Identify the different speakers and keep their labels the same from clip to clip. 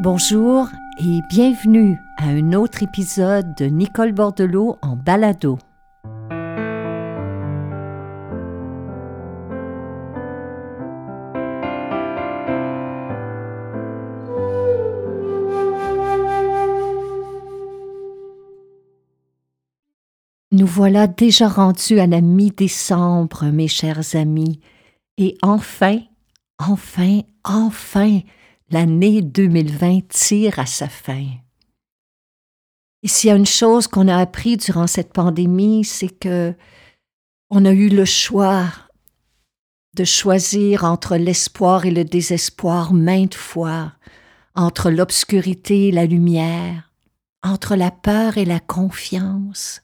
Speaker 1: Bonjour et bienvenue à un autre épisode de Nicole Bordelot en balado. Nous voilà déjà rendus à la mi-décembre, mes chers amis, et enfin, enfin, enfin, l'année 2020 tire à sa fin. Et s'il y a une chose qu'on a appris durant cette pandémie, c'est que on a eu le choix de choisir entre l'espoir et le désespoir maintes fois, entre l'obscurité et la lumière, entre la peur et la confiance.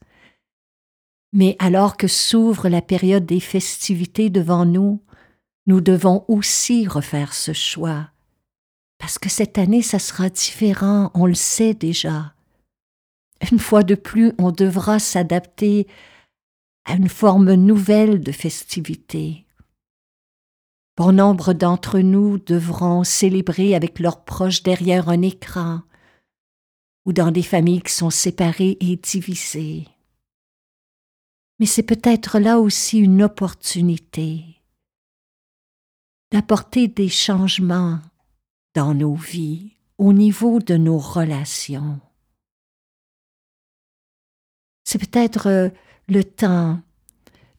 Speaker 1: Mais alors que s'ouvre la période des festivités devant nous, nous devons aussi refaire ce choix parce que cette année, ça sera différent, on le sait déjà. Une fois de plus, on devra s'adapter à une forme nouvelle de festivité. Bon nombre d'entre nous devront célébrer avec leurs proches derrière un écran ou dans des familles qui sont séparées et divisées. Mais c'est peut-être là aussi une opportunité d'apporter des changements dans nos vies, au niveau de nos relations. C'est peut-être euh, le temps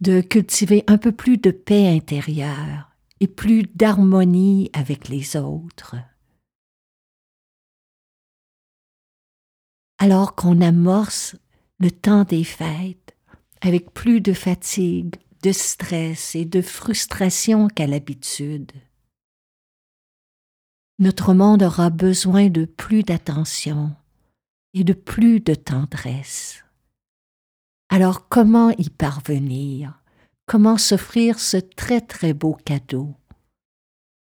Speaker 1: de cultiver un peu plus de paix intérieure et plus d'harmonie avec les autres. Alors qu'on amorce le temps des fêtes avec plus de fatigue, de stress et de frustration qu'à l'habitude notre monde aura besoin de plus d'attention et de plus de tendresse. Alors comment y parvenir? Comment s'offrir ce très très beau cadeau?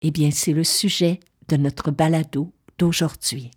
Speaker 1: Eh bien, c'est le sujet de notre balado d'aujourd'hui.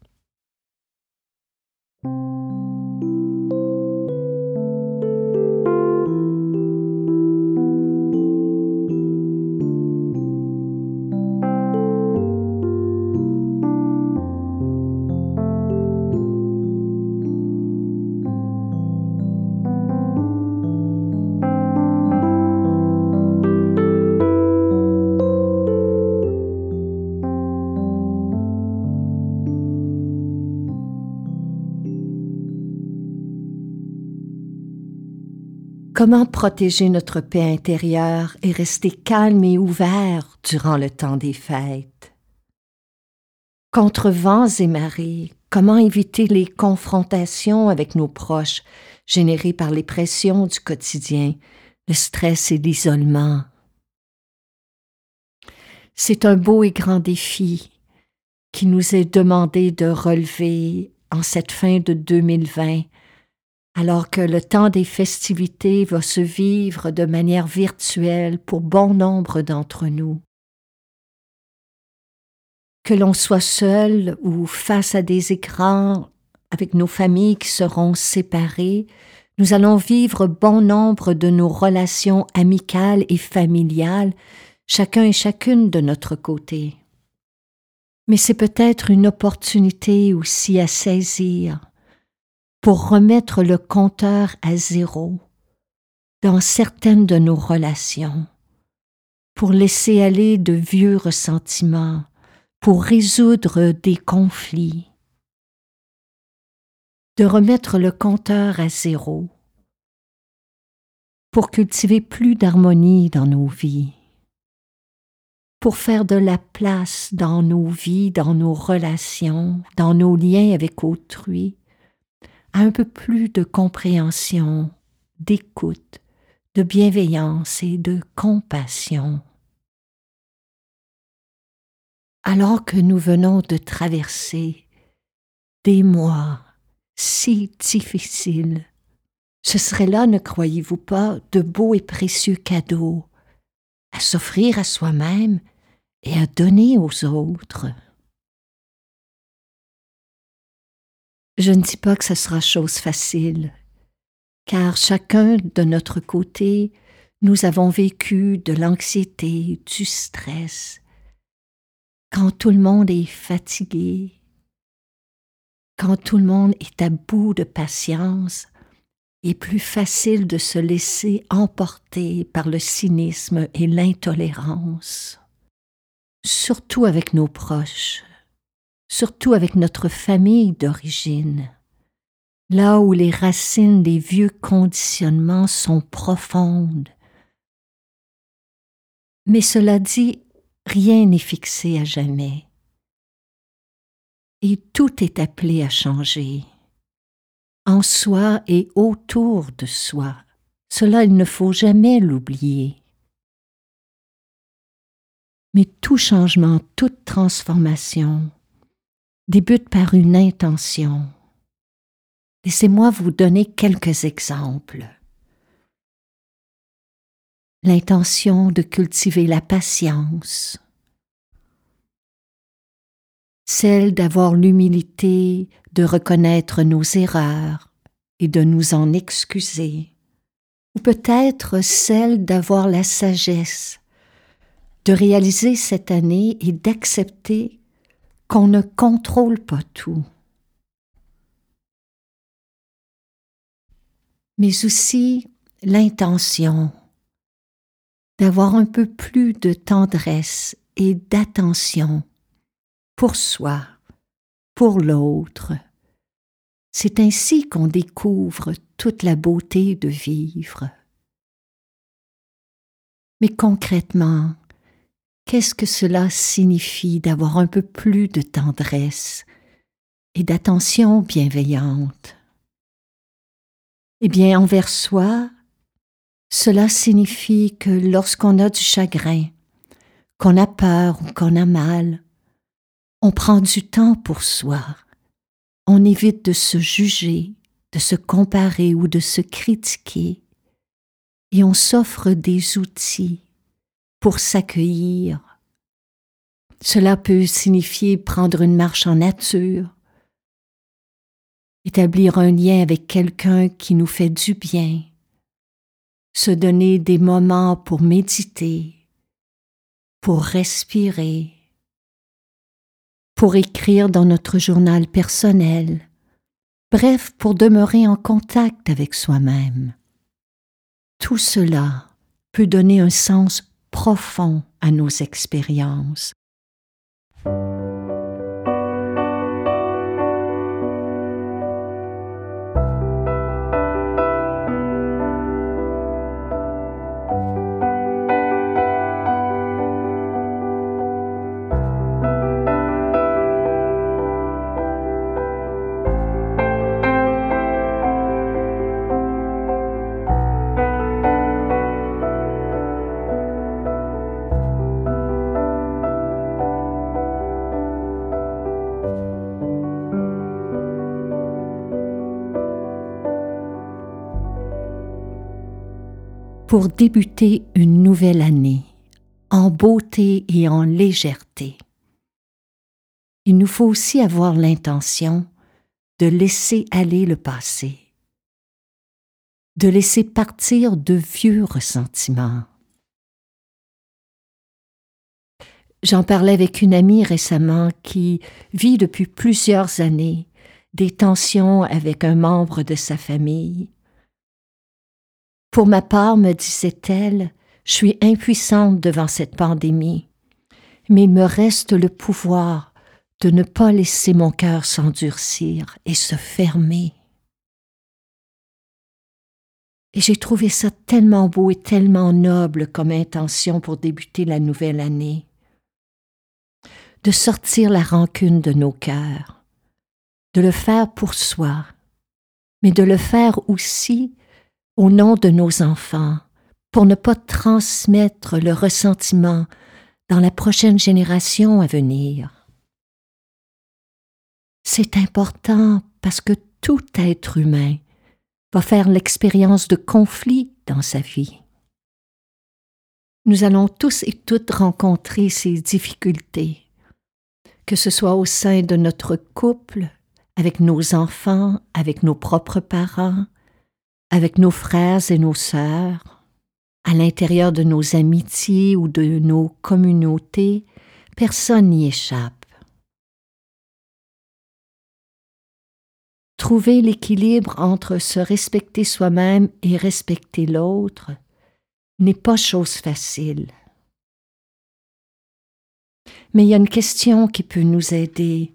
Speaker 1: Protéger notre paix intérieure et rester calme et ouvert durant le temps des fêtes? Contre vents et marées, comment éviter les confrontations avec nos proches générées par les pressions du quotidien, le stress et l'isolement? C'est un beau et grand défi qui nous est demandé de relever en cette fin de 2020 alors que le temps des festivités va se vivre de manière virtuelle pour bon nombre d'entre nous. Que l'on soit seul ou face à des écrans avec nos familles qui seront séparées, nous allons vivre bon nombre de nos relations amicales et familiales, chacun et chacune de notre côté. Mais c'est peut-être une opportunité aussi à saisir pour remettre le compteur à zéro dans certaines de nos relations, pour laisser aller de vieux ressentiments, pour résoudre des conflits, de remettre le compteur à zéro, pour cultiver plus d'harmonie dans nos vies, pour faire de la place dans nos vies, dans nos relations, dans nos liens avec autrui, un peu plus de compréhension, d'écoute, de bienveillance et de compassion. Alors que nous venons de traverser des mois si difficiles, ce serait là, ne croyez-vous pas, de beaux et précieux cadeaux à s'offrir à soi-même et à donner aux autres. Je ne dis pas que ce sera chose facile, car chacun de notre côté, nous avons vécu de l'anxiété, du stress. Quand tout le monde est fatigué, quand tout le monde est à bout de patience, est plus facile de se laisser emporter par le cynisme et l'intolérance, surtout avec nos proches, surtout avec notre famille d'origine, là où les racines des vieux conditionnements sont profondes. Mais cela dit, rien n'est fixé à jamais, et tout est appelé à changer en soi et autour de soi. Cela, il ne faut jamais l'oublier. Mais tout changement, toute transformation débute par une intention. Laissez-moi vous donner quelques exemples. L'intention de cultiver la patience, celle d'avoir l'humilité de reconnaître nos erreurs et de nous en excuser, ou peut-être celle d'avoir la sagesse de réaliser cette année et d'accepter qu'on ne contrôle pas tout. Mais aussi l'intention d'avoir un peu plus de tendresse et d'attention pour soi, pour l'autre. C'est ainsi qu'on découvre toute la beauté de vivre. Mais concrètement, qu'est-ce que cela signifie d'avoir un peu plus de tendresse et d'attention bienveillante? Eh bien, envers soi, cela signifie que lorsqu'on a du chagrin, qu'on a peur ou qu'on a mal, on prend du temps pour soi. On évite de se juger, de se comparer ou de se critiquer. Et on s'offre des outils pour s'accueillir. Cela peut signifier prendre une marche en nature, établir un lien avec quelqu'un qui nous fait du bien, se donner des moments pour méditer, pour respirer, pour écrire dans notre journal personnel, bref, pour demeurer en contact avec soi-même. Tout cela peut donner un sens profond à nos expériences. Pour débuter une nouvelle année en beauté et en légèreté. Il nous faut aussi avoir l'intention de laisser aller le passé, de laisser partir de vieux ressentiments. J'en parlais avec une amie récemment qui vit depuis plusieurs années des tensions avec un membre de sa famille pour ma part, me disait-elle, je suis impuissante devant cette pandémie, mais il me reste le pouvoir de ne pas laisser mon cœur s'endurcir et se fermer. Et j'ai trouvé ça tellement beau et tellement noble comme intention pour débuter la nouvelle année. De sortir la rancune de nos cœurs, de le faire pour soi, mais de le faire aussi au nom de nos enfants, pour ne pas transmettre le ressentiment dans la prochaine génération à venir. C'est important parce que tout être humain va faire l'expérience de conflits dans sa vie. Nous allons tous et toutes rencontrer ces difficultés, que ce soit au sein de notre couple, avec nos enfants, avec nos propres parents, avec nos frères et nos sœurs, à l'intérieur de nos amitiés ou de nos communautés, personne n'y échappe. Trouver l'équilibre entre se respecter soi-même et respecter l'autre n'est pas chose facile. Mais il y a une question qui peut nous aider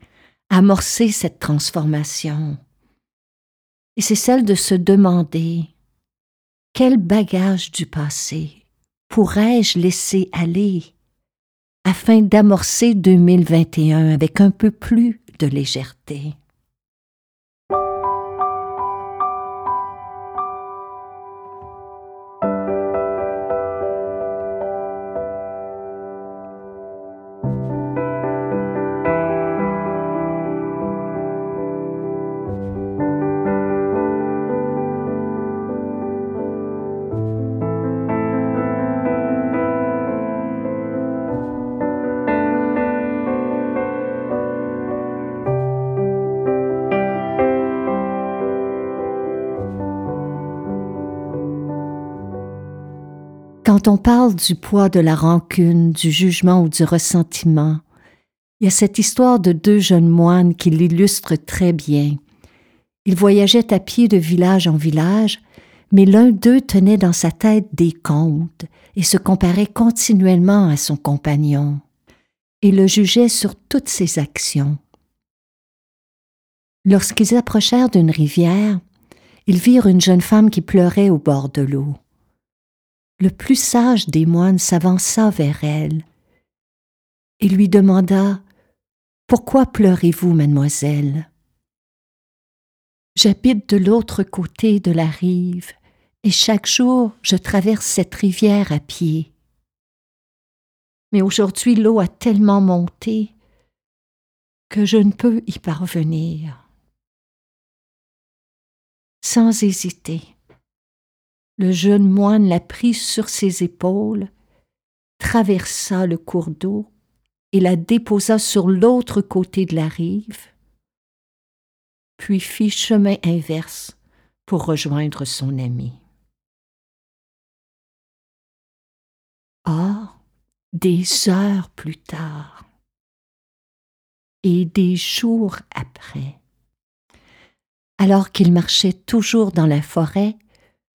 Speaker 1: à amorcer cette transformation. Et c'est celle de se demander quel bagage du passé pourrais-je laisser aller afin d'amorcer 2021 avec un peu plus de légèreté? Quand on parle du poids de la rancune, du jugement ou du ressentiment, il y a cette histoire de deux jeunes moines qui l'illustrent très bien. Ils voyageaient à pied de village en village, mais l'un d'eux tenait dans sa tête des comptes et se comparait continuellement à son compagnon, et le jugeait sur toutes ses actions. Lorsqu'ils approchèrent d'une rivière, ils virent une jeune femme qui pleurait au bord de l'eau le plus sage des moines s'avança vers elle et lui demanda Pourquoi pleurez-vous, mademoiselle? J'habite de l'autre côté de la rive, et chaque jour je traverse cette rivière à pied. Mais aujourd'hui l'eau a tellement monté que je ne peux y parvenir. Sans hésiter, le jeune moine la prit sur ses épaules, traversa le cours d'eau et la déposa sur l'autre côté de la rive, puis fit chemin inverse pour rejoindre son ami. Or, des heures plus tard, et des jours après, alors qu'il marchait toujours dans la forêt,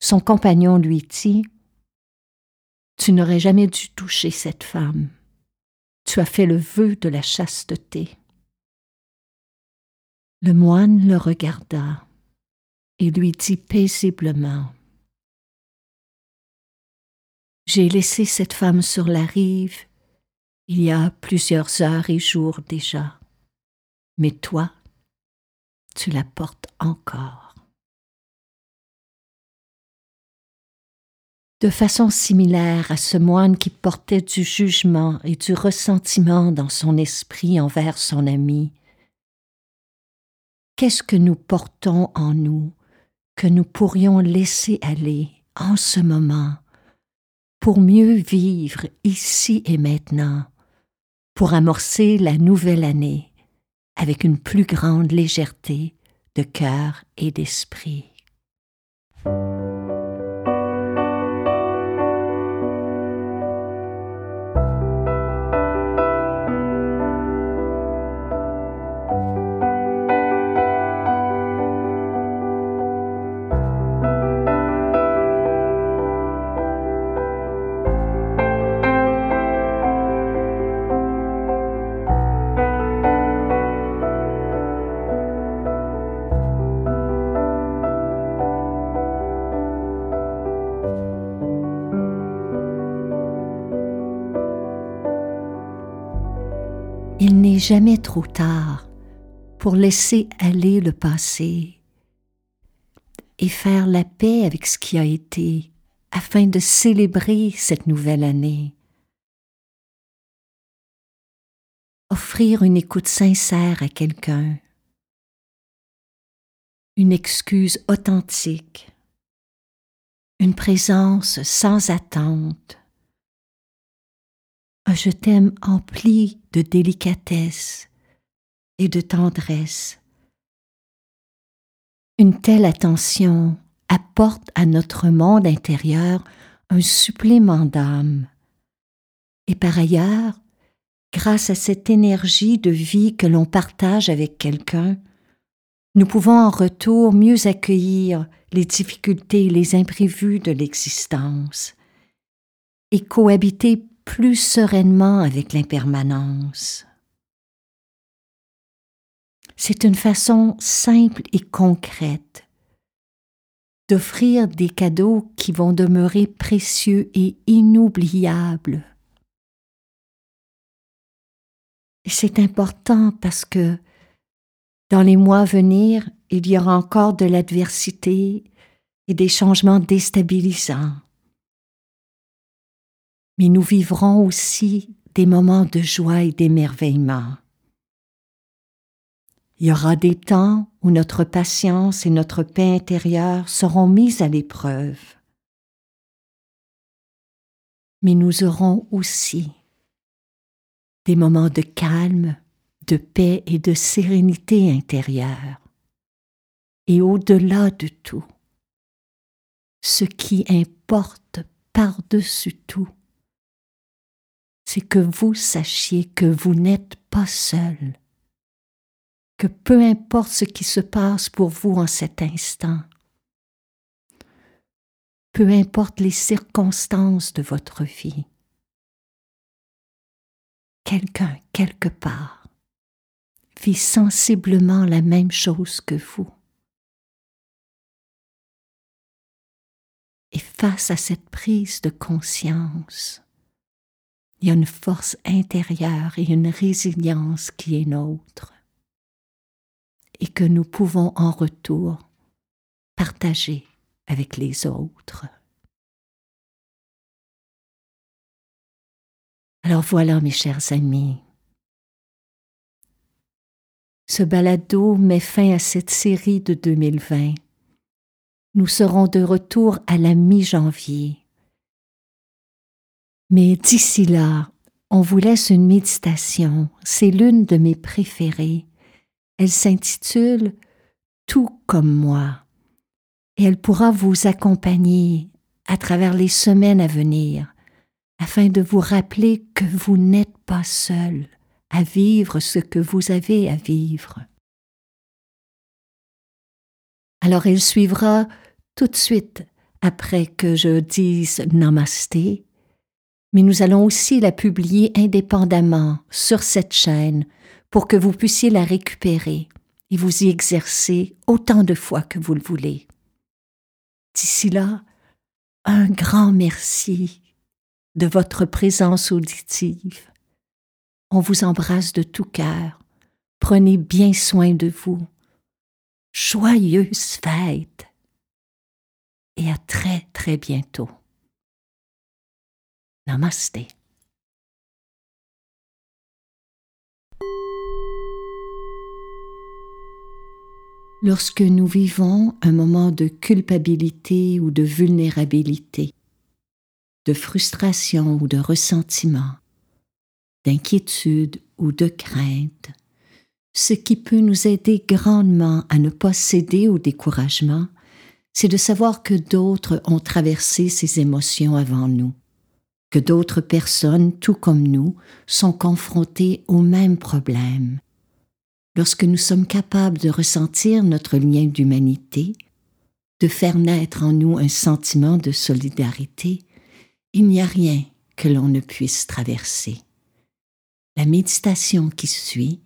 Speaker 1: son compagnon lui dit Tu n'aurais jamais dû toucher cette femme. Tu as fait le vœu de la chasteté. Le moine le regarda et lui dit paisiblement J'ai laissé cette femme sur la rive il y a plusieurs heures et jours déjà, mais toi, tu la portes encore. De façon similaire à ce moine qui portait du jugement et du ressentiment dans son esprit envers son ami. Qu'est-ce que nous portons en nous que nous pourrions laisser aller en ce moment pour mieux vivre ici et maintenant, pour amorcer la nouvelle année avec une plus grande légèreté de cœur et d'esprit? Jamais trop tard pour laisser aller le passé et faire la paix avec ce qui a été afin de célébrer cette nouvelle année. Offrir une écoute sincère à quelqu'un, une excuse authentique, une présence sans attente, un je t'aime empli de délicatesse et de tendresse. Une telle attention apporte à notre monde intérieur un supplément d'âme. Et par ailleurs, grâce à cette énergie de vie que l'on partage avec quelqu'un, nous pouvons en retour mieux accueillir les difficultés et les imprévus de l'existence et cohabiter plus sereinement avec l'impermanence. C'est une façon simple et concrète d'offrir des cadeaux qui vont demeurer précieux et inoubliables. Et c'est important parce que dans les mois à venir, il y aura encore de l'adversité et des changements déstabilisants. Mais nous vivrons aussi des moments de joie et d'émerveillement. Il y aura des temps où notre patience et notre paix intérieure seront mises à l'épreuve. Mais nous aurons aussi des moments de calme, de paix et de sérénité intérieure. Et au-delà de tout, ce qui importe par-dessus tout, c'est que vous sachiez que vous n'êtes pas seul, que peu importe ce qui se passe pour vous en cet instant, peu importe les circonstances de votre vie, quelqu'un quelque part vit sensiblement la même chose que vous. Et face à cette prise de conscience, il y a une force intérieure et une résilience qui est nôtre et que nous pouvons en retour partager avec les autres. Alors voilà, mes chers amis, ce balado met fin à cette série de 2020. Nous serons de retour à la mi-janvier. Mais d'ici là, on vous laisse une méditation. C'est l'une de mes préférées. Elle s'intitule Tout comme moi. Et elle pourra vous accompagner à travers les semaines à venir afin de vous rappeler que vous n'êtes pas seul à vivre ce que vous avez à vivre. Alors elle suivra tout de suite après que je dise Namasté, mais nous allons aussi la publier indépendamment sur cette chaîne pour que vous puissiez la récupérer et vous y exercer autant de fois que vous le voulez. D'ici là, un grand merci de votre présence auditive. On vous embrasse de tout cœur. Prenez bien soin de vous. Joyeuses fêtes et à très très bientôt. Lorsque nous vivons un moment de culpabilité ou de vulnérabilité, de frustration ou de ressentiment, d'inquiétude ou de crainte, ce qui peut nous aider grandement à ne pas céder au découragement, c'est de savoir que d'autres ont traversé ces émotions avant nous, d'autres personnes, tout comme nous, sont confrontées aux mêmes problèmes. Lorsque nous sommes capables de ressentir notre lien d'humanité, de faire naître en nous un sentiment de solidarité, il n'y a rien que l'on ne puisse traverser. La méditation qui suit,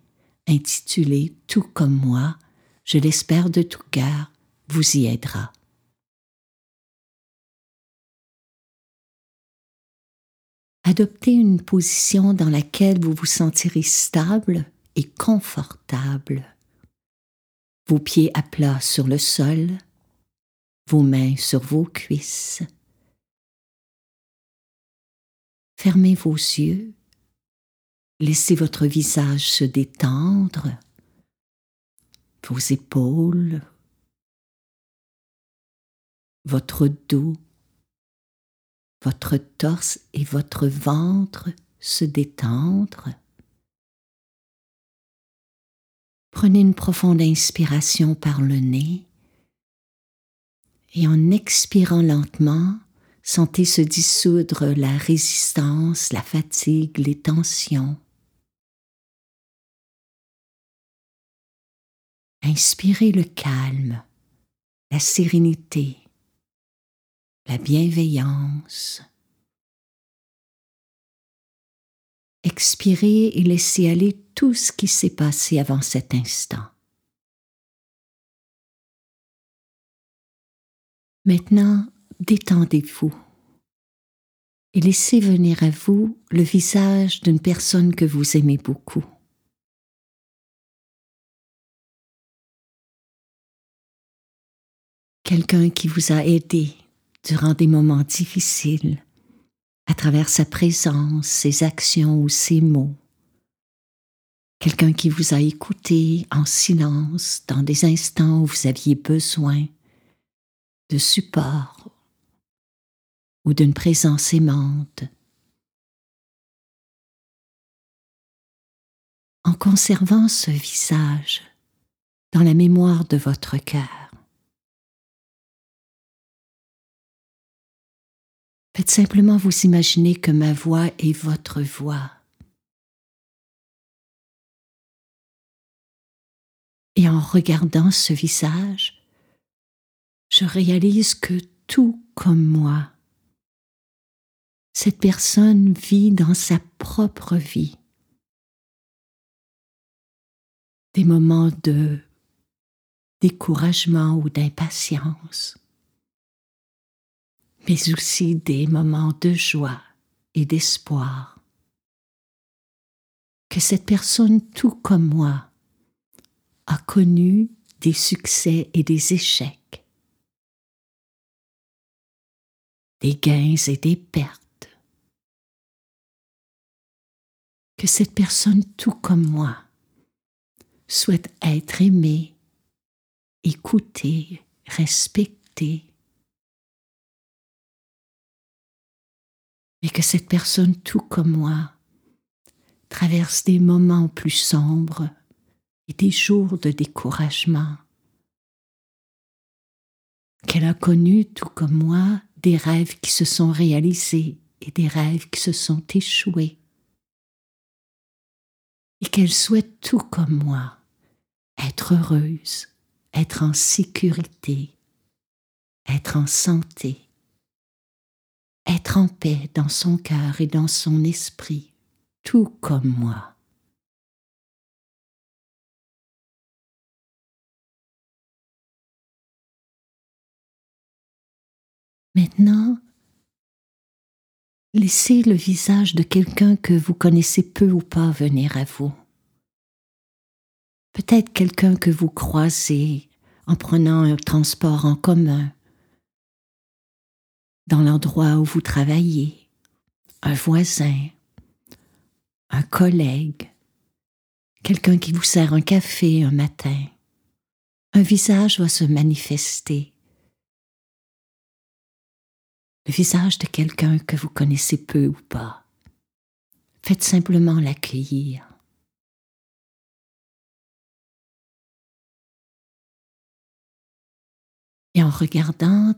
Speaker 1: intitulée Tout comme moi, je l'espère de tout cœur, vous y aidera. Adoptez une position dans laquelle vous vous sentirez stable et confortable. Vos pieds à plat sur le sol, vos mains sur vos cuisses. Fermez vos yeux, laissez votre visage se détendre, vos épaules, votre dos, votre torse et votre ventre se détendre. Prenez une profonde inspiration par le nez et en expirant lentement, Sentez se dissoudre la résistance, la fatigue, les tensions. Inspirez le calme, la sérénité, la bienveillance. Expirez et laissez aller tout ce qui s'est passé avant cet instant. Maintenant, détendez-vous et laissez venir à vous le visage d'une personne que vous aimez beaucoup. Quelqu'un qui vous a aidé durant des moments difficiles à travers sa présence, ses actions ou ses mots. Quelqu'un qui vous a écouté en silence dans des instants où vous aviez besoin de support ou d'une présence aimante. En conservant ce visage dans la mémoire de votre cœur, faites simplement vous imaginer que ma voix est votre voix. Et en regardant ce visage, je réalise que tout comme moi, cette personne vit dans sa propre vie des moments de découragement ou d'impatience, mais aussi des moments de joie et d'espoir. Que cette personne, tout comme moi, a connu des succès et des échecs, des gains et des pertes que cette personne, tout comme moi, souhaite être aimée, écoutée, respectée, mais que cette personne, tout comme moi, traverse des moments plus sombres et des jours de découragement, qu'elle a connu, tout comme moi, des rêves qui se sont réalisés et des rêves qui se sont échoués. Et qu'elle souhaite tout comme moi, être heureuse, être en sécurité, être en santé, être en paix dans son cœur et dans son esprit, tout comme moi. Maintenant, Laissez le visage de quelqu'un que vous connaissez peu ou pas venir à vous. Peut-être quelqu'un que vous croisez en prenant un transport en commun, dans l'endroit où vous travaillez, un voisin, un collègue, quelqu'un qui vous sert un café un matin. Un visage va se manifester le visage de quelqu'un que vous connaissez peu ou pas. Faites simplement l'accueillir. Et en regardant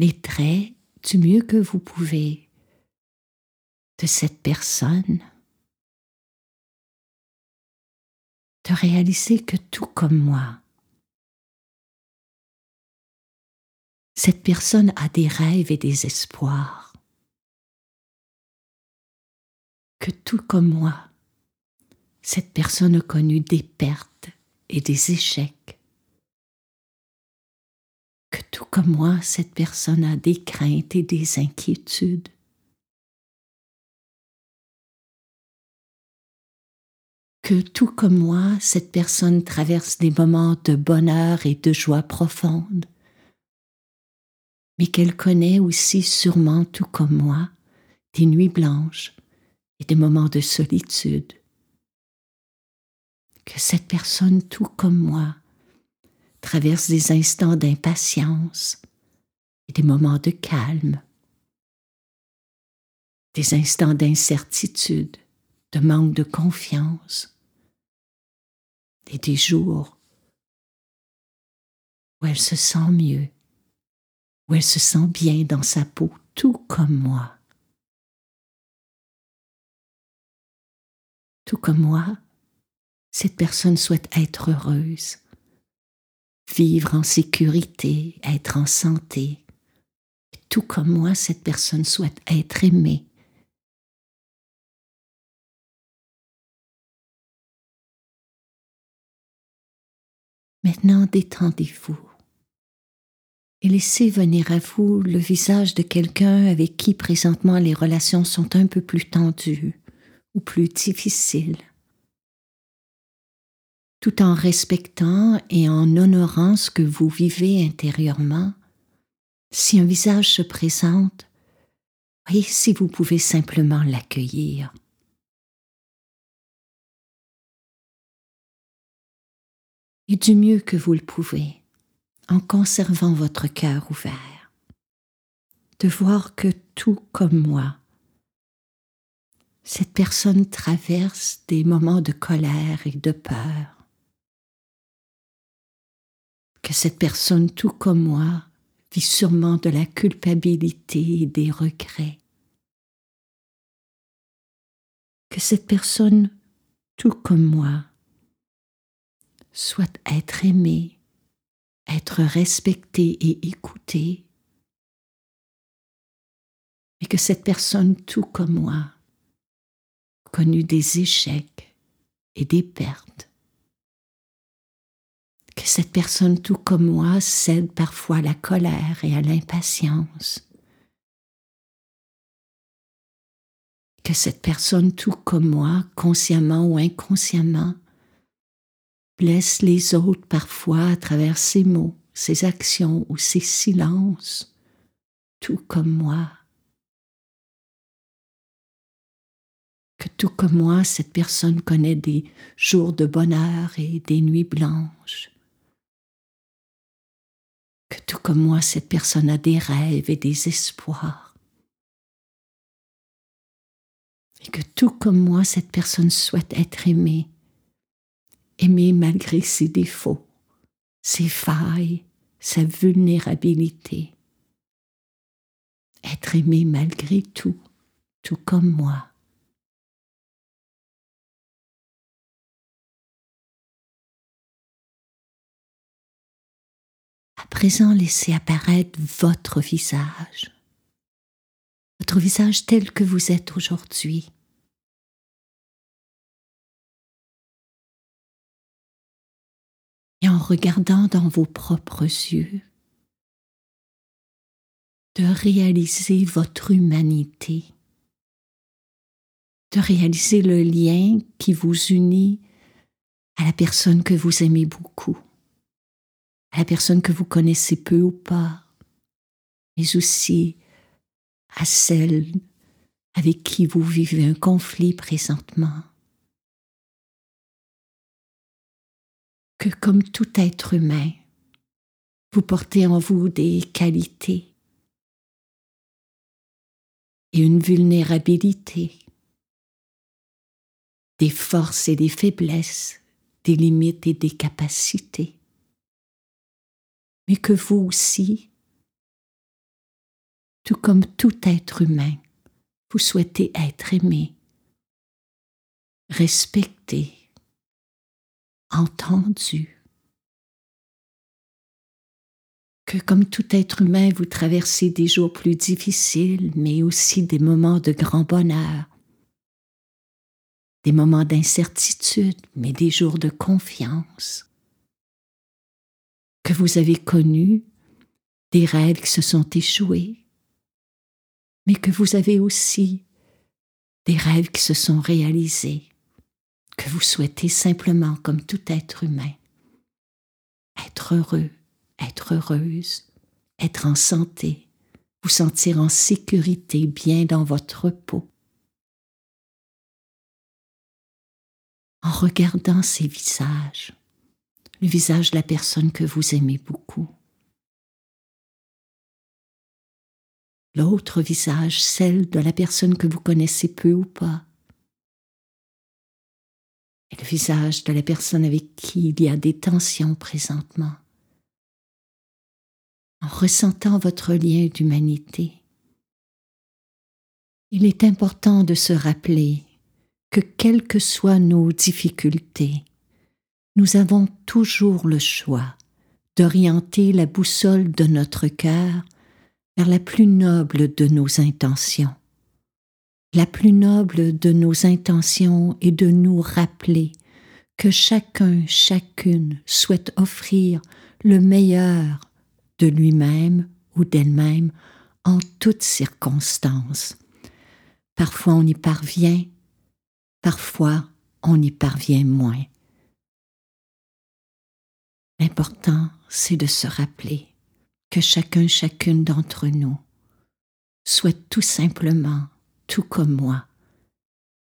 Speaker 1: les traits du mieux que vous pouvez de cette personne, de réaliser que tout comme moi, cette personne a des rêves et des espoirs. Que tout comme moi, cette personne a connu des pertes et des échecs. Que tout comme moi, cette personne a des craintes et des inquiétudes. Que tout comme moi, cette personne traverse des moments de bonheur et de joie profonde mais qu'elle connaît aussi sûrement, tout comme moi, des nuits blanches et des moments de solitude. Que cette personne, tout comme moi, traverse des instants d'impatience et des moments de calme, des instants d'incertitude, de manque de confiance, et des jours où elle se sent mieux où elle se sent bien dans sa peau, tout comme moi. Tout comme moi, cette personne souhaite être heureuse, vivre en sécurité, être en santé. tout comme moi, cette personne souhaite être aimée. Maintenant, détendez-vous et laissez venir à vous le visage de quelqu'un avec qui présentement les relations sont un peu plus tendues ou plus difficiles tout en respectant et en honorant ce que vous vivez intérieurement, si un visage se présente, voyez si vous pouvez simplement l'accueillir. Et du mieux que vous le pouvez, en conservant votre cœur ouvert, de voir que tout comme moi, cette personne traverse des moments de colère et de peur que cette personne, tout comme moi, vit sûrement de la culpabilité et des regrets. Que cette personne, tout comme moi, soit être aimée, être respectée et écoutée, mais que cette personne, tout comme moi, connu des échecs et des pertes, que cette personne tout comme moi cède parfois à la colère et à l'impatience. Que cette personne tout comme moi, consciemment ou inconsciemment, blesse les autres parfois à travers ses mots, ses actions ou ses silences, tout comme moi. Que tout comme moi, cette personne connaît des jours de bonheur et des nuits blanches que tout comme moi, cette personne a des rêves et des espoirs. Et que tout comme moi, cette personne souhaite être aimée, aimée malgré ses défauts, ses failles, sa vulnérabilité. Être aimée malgré tout, tout comme moi. Présent laissez apparaître votre visage, votre visage tel que vous êtes aujourd'hui. Et en regardant dans vos propres yeux, de réaliser votre humanité, de réaliser le lien qui vous unit à la personne que vous aimez beaucoup à la personne que vous connaissez peu ou pas, mais aussi à celle avec qui vous vivez un conflit présentement. Que comme tout être humain, vous portez en vous des qualités et une vulnérabilité, des forces et des faiblesses, des limites et des capacités mais que vous aussi, tout comme tout être humain, vous souhaitez être aimé, respecté, entendu. Que comme tout être humain, vous traversez des jours plus difficiles, mais aussi des moments de grand bonheur, des moments d'incertitude, mais des jours de confiance que vous avez connu des rêves qui se sont échoués, mais que vous avez aussi des rêves qui se sont réalisés, que vous souhaitez simplement, comme tout être humain, être heureux, être heureuse, être en santé, vous sentir en sécurité, bien dans votre peau. En regardant ces visages, le visage de la personne que vous aimez beaucoup. L'autre visage, celle de la personne que vous connaissez peu ou pas. Et le visage de la personne avec qui il y a des tensions présentement. En ressentant votre lien d'humanité, il est important de se rappeler que quelles que soient nos difficultés, nous avons toujours le choix d'orienter la boussole de notre cœur vers la plus noble de nos intentions. La plus noble de nos intentions est de nous rappeler que chacun, chacune souhaite offrir le meilleur de lui-même ou d'elle-même en toutes circonstances. Parfois on y parvient, parfois on y parvient moins. L'important, c'est de se rappeler que chacun, chacune d'entre nous souhaite tout simplement, tout comme moi,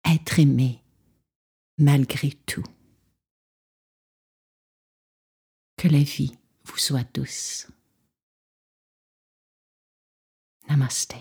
Speaker 1: être aimé malgré tout. Que la vie vous soit douce. Namaste.